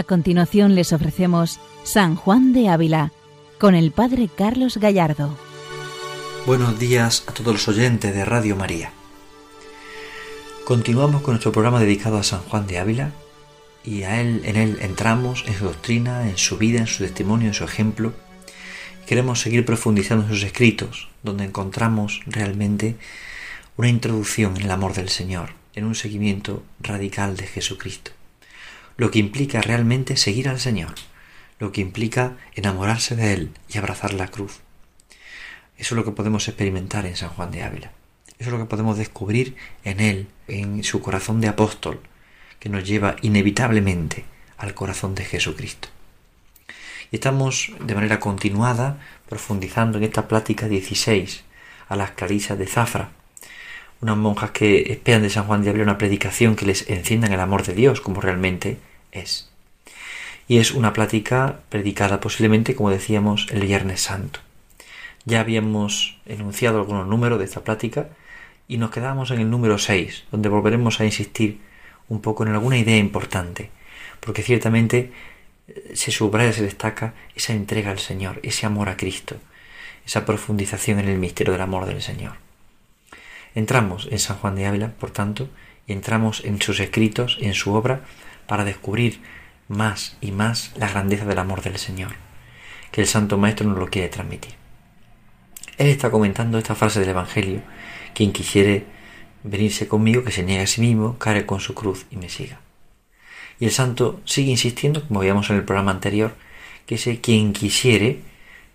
A continuación les ofrecemos San Juan de Ávila con el Padre Carlos Gallardo. Buenos días a todos los oyentes de Radio María. Continuamos con nuestro programa dedicado a San Juan de Ávila y a él, en él entramos en su doctrina, en su vida, en su testimonio, en su ejemplo. Queremos seguir profundizando en sus escritos, donde encontramos realmente una introducción en el amor del Señor, en un seguimiento radical de Jesucristo lo que implica realmente seguir al Señor, lo que implica enamorarse de Él y abrazar la cruz. Eso es lo que podemos experimentar en San Juan de Ávila. Eso es lo que podemos descubrir en Él, en su corazón de apóstol, que nos lleva inevitablemente al corazón de Jesucristo. Y estamos de manera continuada profundizando en esta plática 16 a las clarisas de Zafra, unas monjas que esperan de San Juan de Ávila una predicación que les encienda el amor de Dios como realmente es. Y es una plática predicada posiblemente, como decíamos, el Viernes Santo. Ya habíamos enunciado algunos números de esta plática y nos quedamos en el número 6, donde volveremos a insistir un poco en alguna idea importante, porque ciertamente eh, se subraya, se destaca esa entrega al Señor, ese amor a Cristo, esa profundización en el misterio del amor del Señor. Entramos en San Juan de Ávila, por tanto, y entramos en sus escritos, en su obra, para descubrir más y más la grandeza del amor del Señor, que el Santo Maestro nos lo quiere transmitir. Él está comentando esta frase del Evangelio, quien quisiere venirse conmigo, que se niegue a sí mismo, care con su cruz y me siga. Y el Santo sigue insistiendo, como veíamos en el programa anterior, que ese quien quisiere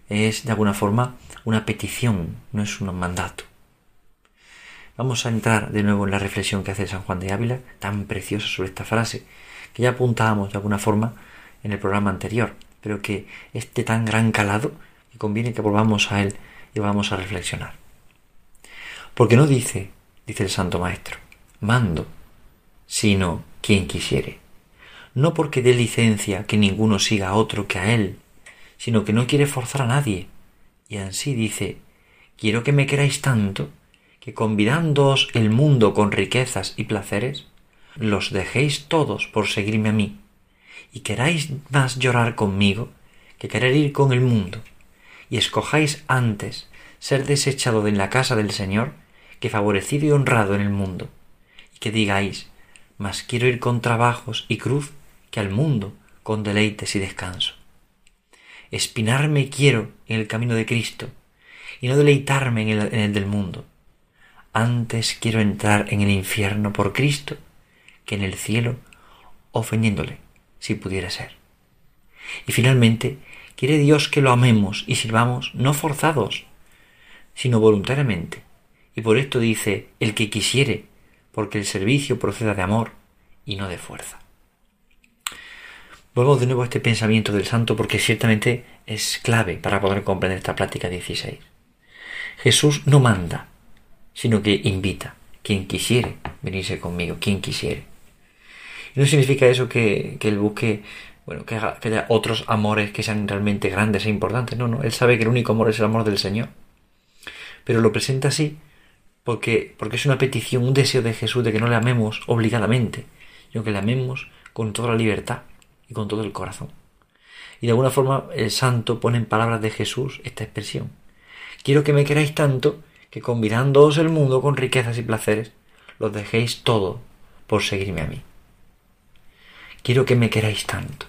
es de alguna forma una petición, no es un mandato. Vamos a entrar de nuevo en la reflexión que hace San Juan de Ávila, tan preciosa sobre esta frase, que ya apuntábamos de alguna forma en el programa anterior, pero que este tan gran calado que conviene que volvamos a él y vamos a reflexionar. Porque no dice, dice el Santo Maestro, mando, sino quien quisiere. No porque dé licencia que ninguno siga a otro que a él, sino que no quiere forzar a nadie. Y así dice, quiero que me queráis tanto, que convidándoos el mundo con riquezas y placeres, los dejéis todos por seguirme a mí, y queráis más llorar conmigo que querer ir con el mundo, y escojáis antes ser desechado de la casa del Señor que favorecido y honrado en el mundo, y que digáis, más quiero ir con trabajos y cruz que al mundo con deleites y descanso. Espinarme quiero en el camino de Cristo, y no deleitarme en el, en el del mundo. Antes quiero entrar en el infierno por Cristo que en el cielo, ofendiéndole, si pudiera ser. Y finalmente, quiere Dios que lo amemos y sirvamos no forzados, sino voluntariamente. Y por esto dice, el que quisiere, porque el servicio proceda de amor y no de fuerza. Volvemos de nuevo a este pensamiento del santo porque ciertamente es clave para poder comprender esta plática 16. Jesús no manda, sino que invita. Quien quisiere venirse conmigo, quien quisiere no significa eso que, él busque, bueno, que, haya otros amores que sean realmente grandes e importantes. No, no. Él sabe que el único amor es el amor del Señor. Pero lo presenta así porque, porque es una petición, un deseo de Jesús de que no le amemos obligadamente, sino que le amemos con toda la libertad y con todo el corazón. Y de alguna forma el santo pone en palabras de Jesús esta expresión. Quiero que me queráis tanto que combinándoos el mundo con riquezas y placeres, los dejéis todo por seguirme a mí. Quiero que me queráis tanto.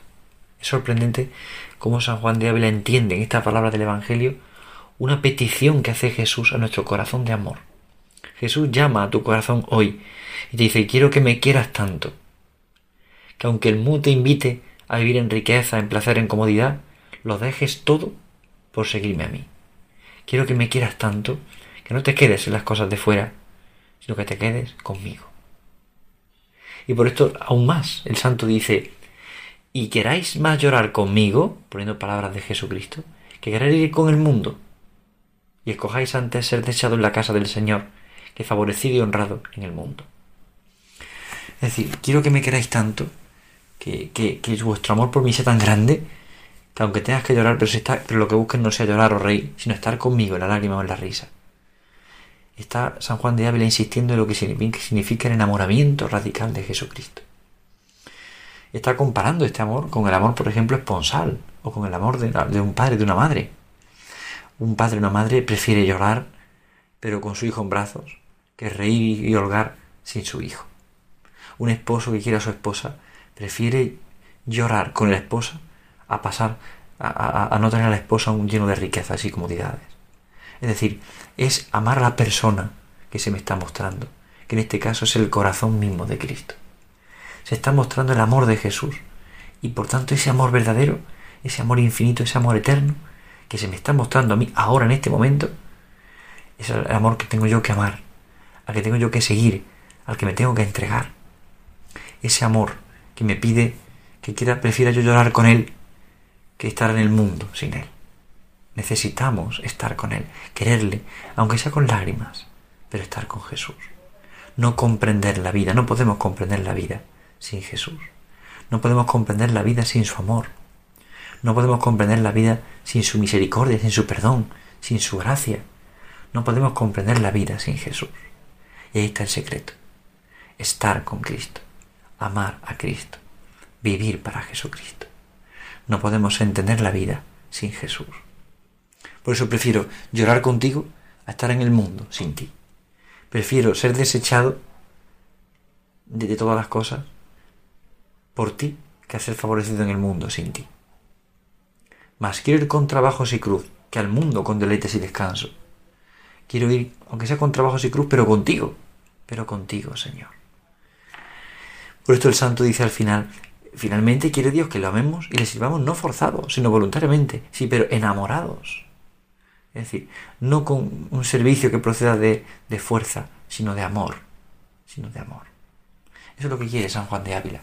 Es sorprendente cómo San Juan de Ávila entiende en esta palabra del Evangelio una petición que hace Jesús a nuestro corazón de amor. Jesús llama a tu corazón hoy y te dice, quiero que me quieras tanto. Que aunque el mundo te invite a vivir en riqueza, en placer, en comodidad, lo dejes todo por seguirme a mí. Quiero que me quieras tanto que no te quedes en las cosas de fuera, sino que te quedes conmigo. Y por esto aún más el santo dice, y queráis más llorar conmigo, poniendo palabras de Jesucristo, que querer ir con el mundo, y escojáis antes ser desechado en la casa del Señor, que favorecido y honrado en el mundo. Es decir, quiero que me queráis tanto, que, que, que vuestro amor por mí sea tan grande, que aunque tengas que llorar, pero, está, pero lo que busques no sea llorar o reír, sino estar conmigo en la lágrima o en la risa está San Juan de Ávila insistiendo en lo que significa el enamoramiento radical de Jesucristo. está comparando este amor con el amor, por ejemplo, esponsal o con el amor de, un padre, de una madre. Un padre una madre prefiere llorar, pero con su hijo en brazos, que reír y holgar sin su hijo. Un esposo que quiere a su esposa prefiere llorar con la esposa a pasar a, no tener a la esposa un lleno de riquezas y comodidades. Es decir, es amar a la persona que se me está mostrando, que en este caso es el corazón mismo de Cristo. Se está mostrando el amor de Jesús y por tanto ese amor verdadero, ese amor infinito, ese amor eterno que se me está mostrando a mí ahora en este momento, es el amor que tengo yo que amar, al que tengo yo que seguir, al que me tengo que entregar. Ese amor que me pide que quiera, prefiera yo llorar con él que estar en el mundo sin él. Necesitamos estar con él, quererle, aunque sea con lágrimas, pero estar con Jesús. No comprender la vida, no podemos comprender la vida sin Jesús. No podemos comprender la vida sin su amor. No podemos comprender la vida sin su misericordia, sin su perdón, sin su gracia. No podemos comprender la vida sin Jesús. Y ahí está el secreto. Estar con Cristo, amar a Cristo, vivir para Jesucristo. No podemos entender la vida sin Jesús. Por eso prefiero llorar contigo a estar en el mundo sin ti. Prefiero ser desechado de, todas las cosas por ti que a ser favorecido en el mundo sin ti. Mas quiero ir con trabajos y cruz que al mundo con deleites y descanso. Quiero ir, aunque sea con trabajos y cruz, pero contigo, pero contigo, Señor. Por esto el santo dice al final, finalmente quiere Dios que lo amemos y le sirvamos no forzados, sino voluntariamente, sí, pero enamorados. Es decir, no con un servicio que proceda de, de fuerza, sino de amor, sino de amor. Eso es lo que quiere San Juan de Ávila,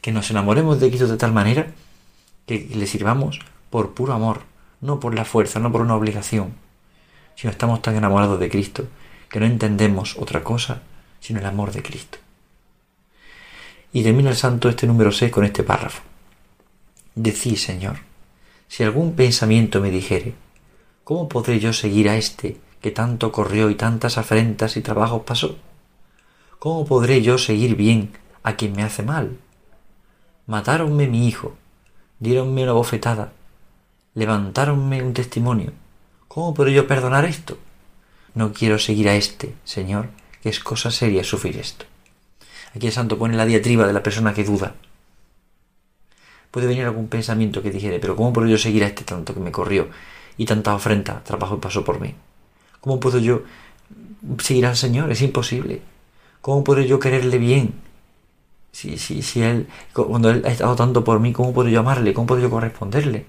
que nos enamoremos de Cristo de tal manera que le sirvamos por puro amor, no por la fuerza, no por una obligación, sino estamos tan enamorados de Cristo que no entendemos otra cosa sino el amor de Cristo. Y termina el santo este número 6 con este párrafo. Decí, Señor, si algún pensamiento me dijere, ¿cómo podré yo seguir a este que tanto corrió y tantas afrentas y trabajos pasó? ¿Cómo podré yo seguir bien a quien me hace mal? Matáronme mi hijo, diéronme una bofetada, levantáronme un testimonio. ¿Cómo podré yo perdonar esto? No quiero seguir a este, Señor, que es cosa seria sufrir esto. Aquí el santo pone la diatriba de la persona que duda. Puede venir algún pensamiento que dijere, pero ¿cómo puedo yo seguir a este tanto que me corrió y tanta ofrenda, trabajo pasó por mí? ¿Cómo puedo yo seguir al Señor? Es imposible. ¿Cómo puedo yo quererle bien? Si, si, si Él, cuando Él ha estado tanto por mí, ¿cómo puedo yo amarle? ¿Cómo puedo yo corresponderle?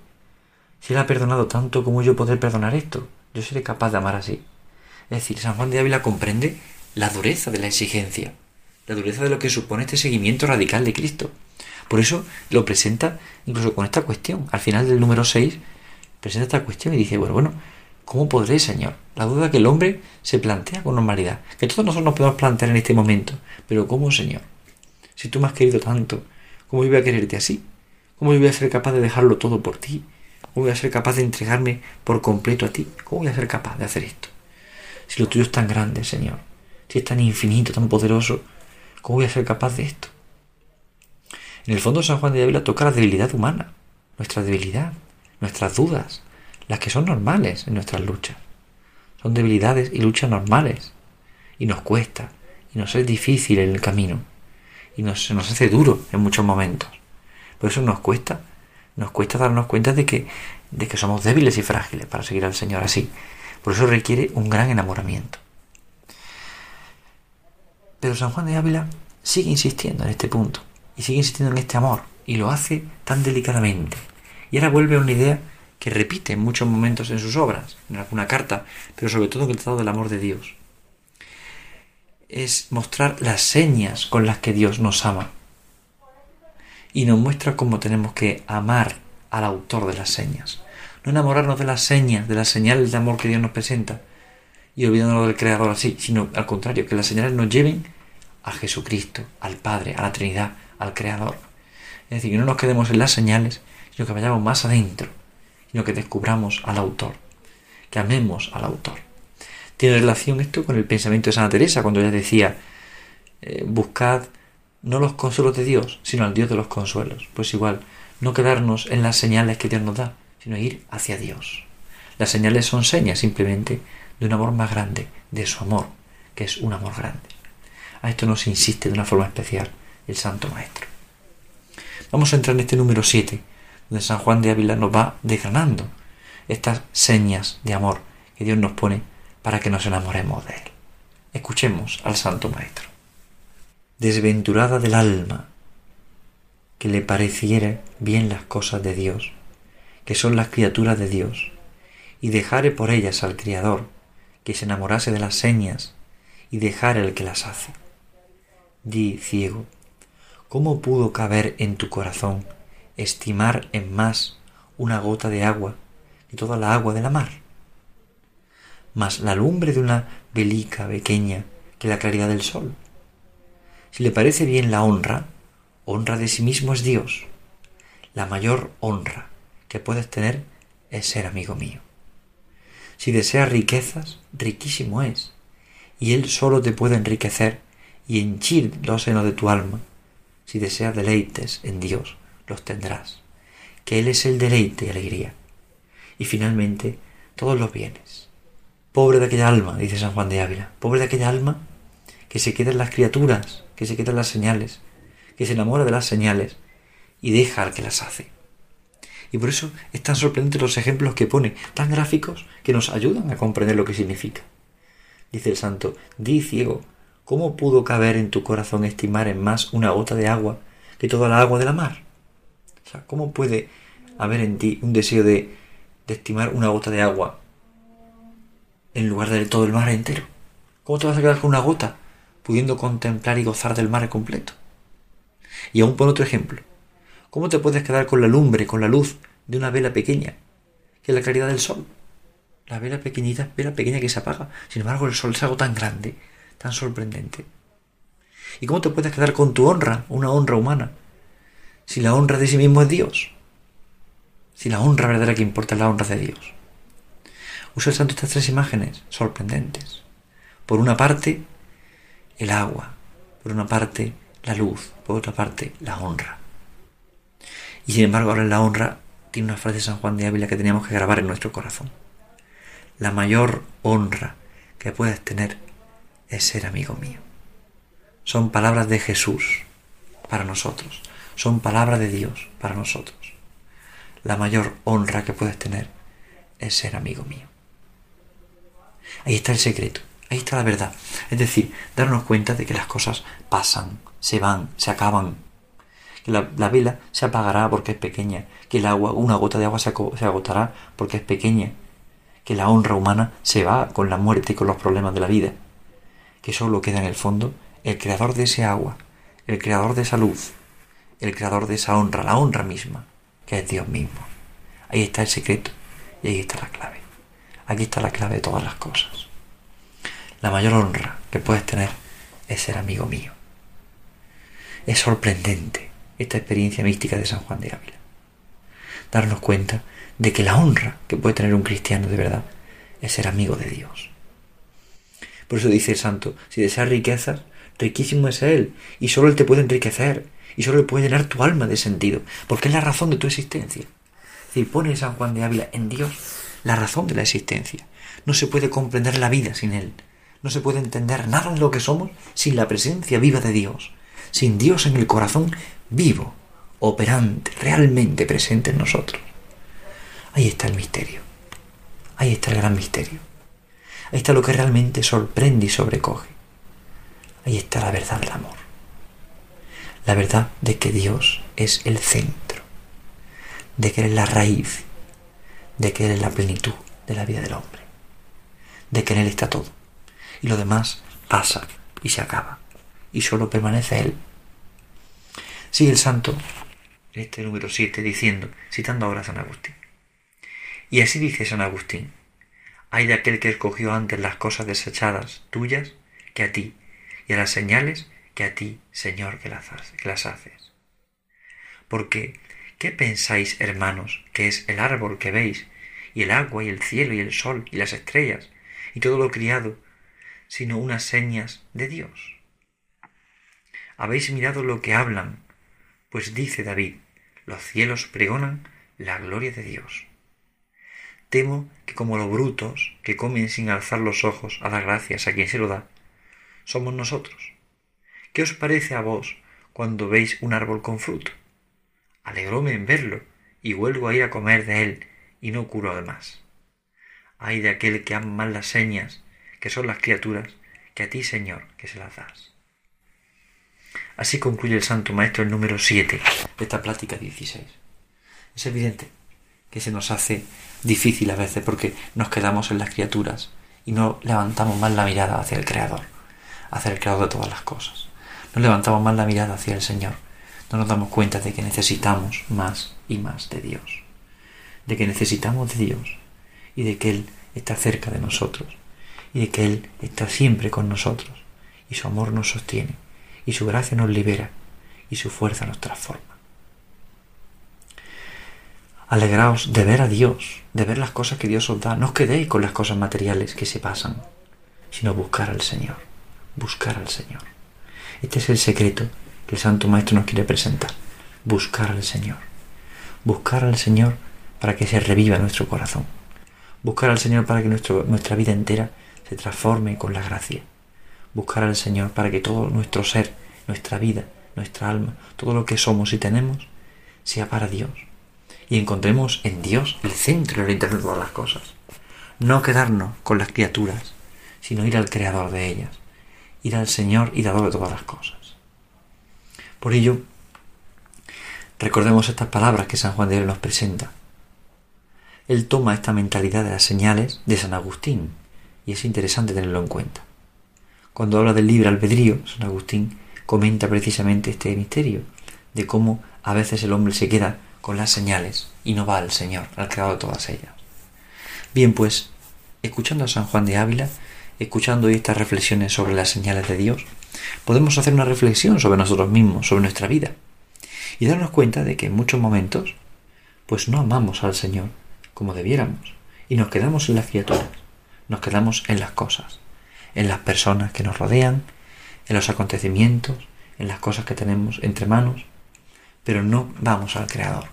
Si Él ha perdonado tanto, ¿cómo yo poder perdonar esto? Yo seré capaz de amar así. Es decir, San Juan de Ávila comprende la dureza de la exigencia la dureza de lo que supone este seguimiento radical de Cristo. Por eso lo presenta incluso con esta cuestión. Al final del número 6 presenta esta cuestión y dice, bueno, bueno, ¿cómo podré, Señor? La duda que el hombre se plantea con normalidad, que todos nosotros nos podemos plantear en este momento. Pero ¿cómo, Señor? Si tú me has querido tanto, ¿cómo yo voy a quererte así? ¿Cómo yo voy a ser capaz de dejarlo todo por ti? ¿Cómo voy a ser capaz de entregarme por completo a ti? ¿Cómo voy a ser capaz de hacer esto? Si lo tuyo es tan grande, Señor, si es tan infinito, tan poderoso, ¿Cómo voy a ser capaz de esto? En el fondo San Juan de Ávila toca la debilidad humana, nuestra debilidad, nuestras dudas, las que son normales en nuestras luchas. Son debilidades y luchas normales. Y nos cuesta, y nos es difícil en el camino, y nos, se nos hace duro en muchos momentos. Por eso nos cuesta, nos cuesta darnos cuenta de que, de que somos débiles y frágiles para seguir al Señor así. Por eso requiere un gran enamoramiento. Pero San Juan de Ávila sigue insistiendo en este punto y sigue insistiendo en este amor y lo hace tan delicadamente. Y ahora vuelve a una idea que repite en muchos momentos en sus obras, en alguna carta, pero sobre todo en el Tratado del Amor de Dios. Es mostrar las señas con las que Dios nos ama. Y nos muestra cómo tenemos que amar al autor de las señas. No enamorarnos de las señas, de las señales de amor que Dios nos presenta, y olvidándonos del Creador así, sino al contrario, que las señales nos lleven a Jesucristo, al Padre, a la Trinidad, al Creador. Es decir, que no nos quedemos en las señales, sino que vayamos más adentro, sino que descubramos al autor, que amemos al autor. Tiene relación esto con el pensamiento de Santa Teresa, cuando ella decía, eh, buscad no los consuelos de Dios, sino al Dios de los consuelos. Pues igual, no quedarnos en las señales que Dios nos da, sino ir hacia Dios. Las señales son señas simplemente de un amor más grande, de su amor, que es un amor grande. A esto nos insiste de una forma especial el Santo Maestro. Vamos a entrar en este número 7, donde San Juan de Ávila nos va desgranando estas señas de amor que Dios nos pone para que nos enamoremos de Él. Escuchemos al Santo Maestro. Desventurada del alma, que le pareciere bien las cosas de Dios, que son las criaturas de Dios, y dejare por ellas al Criador, que se enamorase de las señas, y dejare el que las hace. Di, ciego, ¿cómo pudo caber en tu corazón estimar en más una gota de agua que toda la agua de la mar? Más la lumbre de una velica pequeña que la claridad del sol. Si le parece bien la honra, honra de sí mismo es Dios. La mayor honra que puedes tener es ser amigo mío. Si deseas riquezas, riquísimo es, y Él solo te puede enriquecer y henchir los senos de tu alma. Si deseas deleites en Dios, los tendrás, que Él es el deleite y alegría. Y finalmente, todos los bienes. Pobre de aquella alma, dice San Juan de Ávila, pobre de aquella alma que se queda en las criaturas, que se queda en las señales, que se enamora de las señales y deja al que las hace. Y por eso es tan sorprendente los ejemplos que pone, tan gráficos, que nos ayudan a comprender lo que significa. Dice el santo, di ciego, ¿cómo pudo caber en tu corazón estimar en más una gota de agua que toda la agua de la mar? O sea, ¿cómo puede haber en ti un deseo de, estimar una gota de agua en lugar de todo el mar entero? ¿Cómo te vas a quedar con una gota, pudiendo contemplar y gozar del mar completo? Y aún por otro ejemplo, ¿Cómo te puedes quedar con la lumbre, con la luz de una vela pequeña, que es la claridad del sol? La vela pequeñita, vela pequeña que se apaga. Sin embargo, el sol es algo tan grande, tan sorprendente. ¿Y cómo te puedes quedar con tu honra, una honra humana, si la honra de sí mismo es Dios? Si la honra verdadera que importa es la honra de Dios. Usa el santo estas tres imágenes sorprendentes. Por una parte, el agua. Por una parte, la luz. Por otra parte, la honra. Y sin embargo, ahora en la honra tiene una frase de San Juan de Ávila que teníamos que grabar en nuestro corazón. La mayor honra que puedes tener es ser amigo mío. Son palabras de Jesús para nosotros. Son palabras de Dios para nosotros. La mayor honra que puedes tener es ser amigo mío. Ahí está el secreto, ahí está la verdad. Es decir, darnos cuenta de que las cosas pasan, se van, se acaban, la, vela se apagará porque es pequeña, que el agua, una gota de agua se, se agotará porque es pequeña, que la honra humana se va con la muerte y con los problemas de la vida, que solo queda en el fondo el creador de ese agua, el creador de esa luz, el creador de esa honra, la honra misma, que es Dios mismo. Ahí está el secreto y ahí está la clave. Aquí está la clave de todas las cosas. La mayor honra que puedes tener es ser amigo mío. Es sorprendente esta experiencia mística de San Juan de Ávila. Darnos cuenta de que la honra que puede tener un cristiano de verdad es ser amigo de Dios. Por eso dice el santo, si deseas riquezas, riquísimo es Él, y solo Él te puede enriquecer, y solo puede llenar tu alma de sentido, porque es la razón de tu existencia. Es decir, pone San Juan de Ávila en Dios la razón de la existencia. No se puede comprender la vida sin Él. No se puede entender nada de lo que somos sin la presencia viva de Dios. Sin Dios en el corazón vivo, operante, realmente presente en nosotros. Ahí está el misterio. Ahí está el gran misterio. Ahí está lo que realmente sorprende y sobrecoge. Ahí está la verdad del amor. La verdad de que Dios es el centro, de que Él es la raíz, de que Él es la plenitud de la vida del hombre, de que en Él está todo. Y lo demás pasa y se acaba. Y solo permanece Él Sigue el santo, este número 7, diciendo, citando ahora a San Agustín. Y así dice San Agustín, hay de aquel que escogió antes las cosas desechadas tuyas que a ti, y a las señales que a ti, Señor, que las, las haces. Porque, ¿qué pensáis, hermanos, que es el árbol que veis, y el agua, y el cielo, y el sol, y las estrellas, y todo lo criado, sino unas señas de Dios? Habéis mirado lo que hablan, pues dice David, los cielos pregonan la gloria de Dios. Temo que como los brutos que comen sin alzar los ojos a dar gracias a quien se lo da, somos nosotros. ¿Qué os parece a vos cuando veis un árbol con fruto? Alegróme en verlo y vuelvo a ir a comer de él y no curo además. Ay de aquel que ama más las señas, que son las criaturas, que a ti, Señor, que se las das. Así concluye el Santo Maestro el número 7 de esta plática 16. Es evidente que se nos hace difícil a veces porque nos quedamos en las criaturas y no levantamos más la mirada hacia el Creador, hacia el Creador de todas las cosas. No levantamos más la mirada hacia el Señor. No nos damos cuenta de que necesitamos más y más de Dios. De que necesitamos de Dios y de que Él está cerca de nosotros y de que Él está siempre con nosotros y su amor nos sostiene y su gracia nos libera y su fuerza nos transforma. Alegraos de ver a Dios, de ver las cosas que Dios os da. No os quedéis con las cosas materiales que se pasan, sino buscar al Señor, buscar al Señor. Este es el secreto que el Santo Maestro nos quiere presentar. Buscar al Señor. Buscar al Señor para que se reviva nuestro corazón. Buscar al Señor para que nuestra vida entera se transforme con la gracia. Buscar al Señor para que todo nuestro ser, nuestra vida, nuestra alma, todo lo que somos y tenemos, sea para Dios y encontremos en Dios el centro y el interno de todas las cosas. No quedarnos con las criaturas, sino ir al Creador de ellas, ir al Señor y dador de todas las cosas. Por ello, recordemos estas palabras que San Juan de Dios nos presenta. Él toma esta mentalidad de las señales de San Agustín, y es interesante tenerlo en cuenta. Cuando habla del libre albedrío, San Agustín comenta precisamente este misterio, de cómo a veces el hombre se queda con las señales y no va al Señor, al creador todas ellas. Bien, pues, escuchando a San Juan de Ávila, escuchando estas reflexiones sobre las señales de Dios, podemos hacer una reflexión sobre nosotros mismos, sobre nuestra vida, y darnos cuenta de que en muchos momentos, pues no amamos al Señor como debiéramos, y nos quedamos en las criaturas, nos quedamos en las cosas, en las personas que nos rodean, en los acontecimientos, en las cosas que tenemos entre manos, pero no vamos al Creador.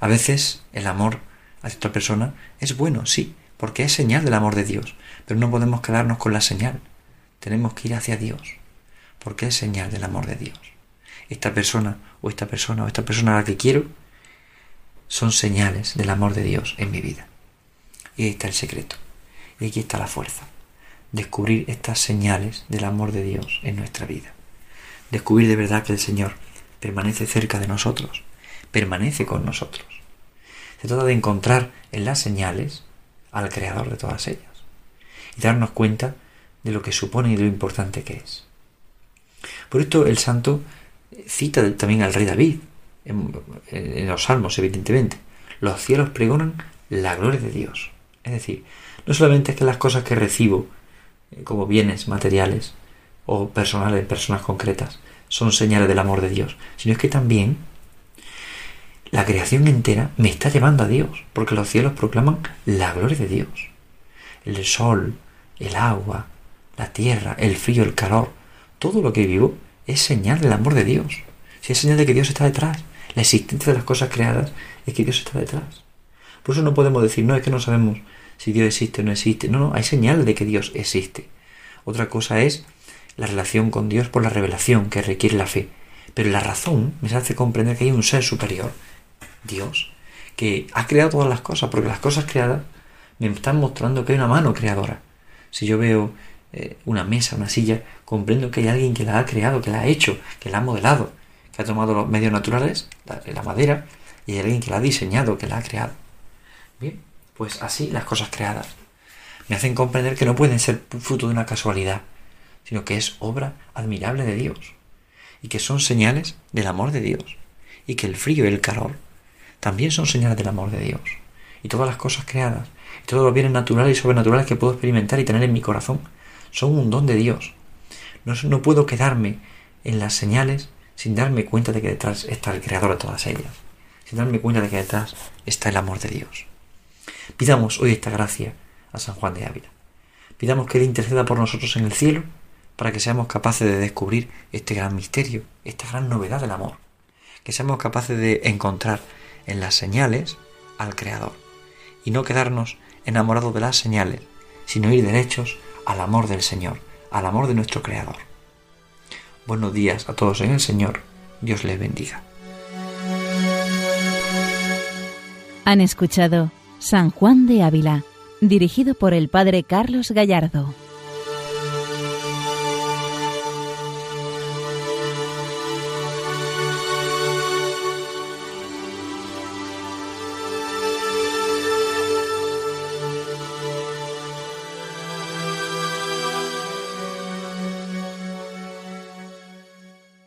A veces el amor hacia otra persona es bueno, sí, porque es señal del amor de Dios, pero no podemos quedarnos con la señal. Tenemos que ir hacia Dios, porque es señal del amor de Dios. Esta persona o esta persona o esta persona a la que quiero son señales del amor de Dios en mi vida. Y ahí está el secreto. Y aquí está la fuerza. Descubrir estas señales del amor de Dios en nuestra vida. Descubrir de verdad que el Señor permanece cerca de nosotros permanece con nosotros. Se trata de encontrar en las señales al creador de todas ellas y darnos cuenta de lo que supone y de lo importante que es. Por esto el santo cita también al rey David en, los salmos, evidentemente. Los cielos pregonan la gloria de Dios. Es decir, no solamente es que las cosas que recibo eh, como bienes materiales o personales, personas concretas, son señales del amor de Dios, sino es que también la creación entera me está llevando a Dios, porque los cielos proclaman la gloria de Dios. El sol, el agua, la tierra, el frío, el calor, todo lo que vivo es señal del amor de Dios. Si es señal de que Dios está detrás, la existencia de las cosas creadas es que Dios está detrás. Por eso no podemos decir, no, es que no sabemos si Dios existe o no existe. No, no, hay señal de que Dios existe. Otra cosa es la relación con Dios por la revelación que requiere la fe. Pero la razón me hace comprender que hay un ser superior Dios, que ha creado todas las cosas, porque las cosas creadas me están mostrando que hay una mano creadora. Si yo veo eh, una mesa, una silla, comprendo que hay alguien que la ha creado, que la ha hecho, que la ha modelado, que ha tomado los medios naturales, la, la madera, y hay alguien que la ha diseñado, que la ha creado. Bien, pues así las cosas creadas me hacen comprender que no pueden ser fruto de una casualidad, sino que es obra admirable de Dios, y que son señales del amor de Dios, y que el frío y el calor también son señales del amor de Dios. Y todas las cosas creadas, y todos los bienes naturales y sobrenaturales que puedo experimentar y tener en mi corazón, son un don de Dios. No, no puedo quedarme en las señales sin darme cuenta de que detrás está el creador de todas ellas, sin darme cuenta de que detrás está el amor de Dios. Pidamos hoy esta gracia a San Juan de Ávila. Pidamos que Él interceda por nosotros en el cielo para que seamos capaces de descubrir este gran misterio, esta gran novedad del amor, que seamos capaces de encontrar en las señales al Creador y no quedarnos enamorados de las señales, sino ir derechos al amor del Señor, al amor de nuestro Creador. Buenos días a todos en el Señor, Dios les bendiga. Han escuchado San Juan de Ávila, dirigido por el Padre Carlos Gallardo.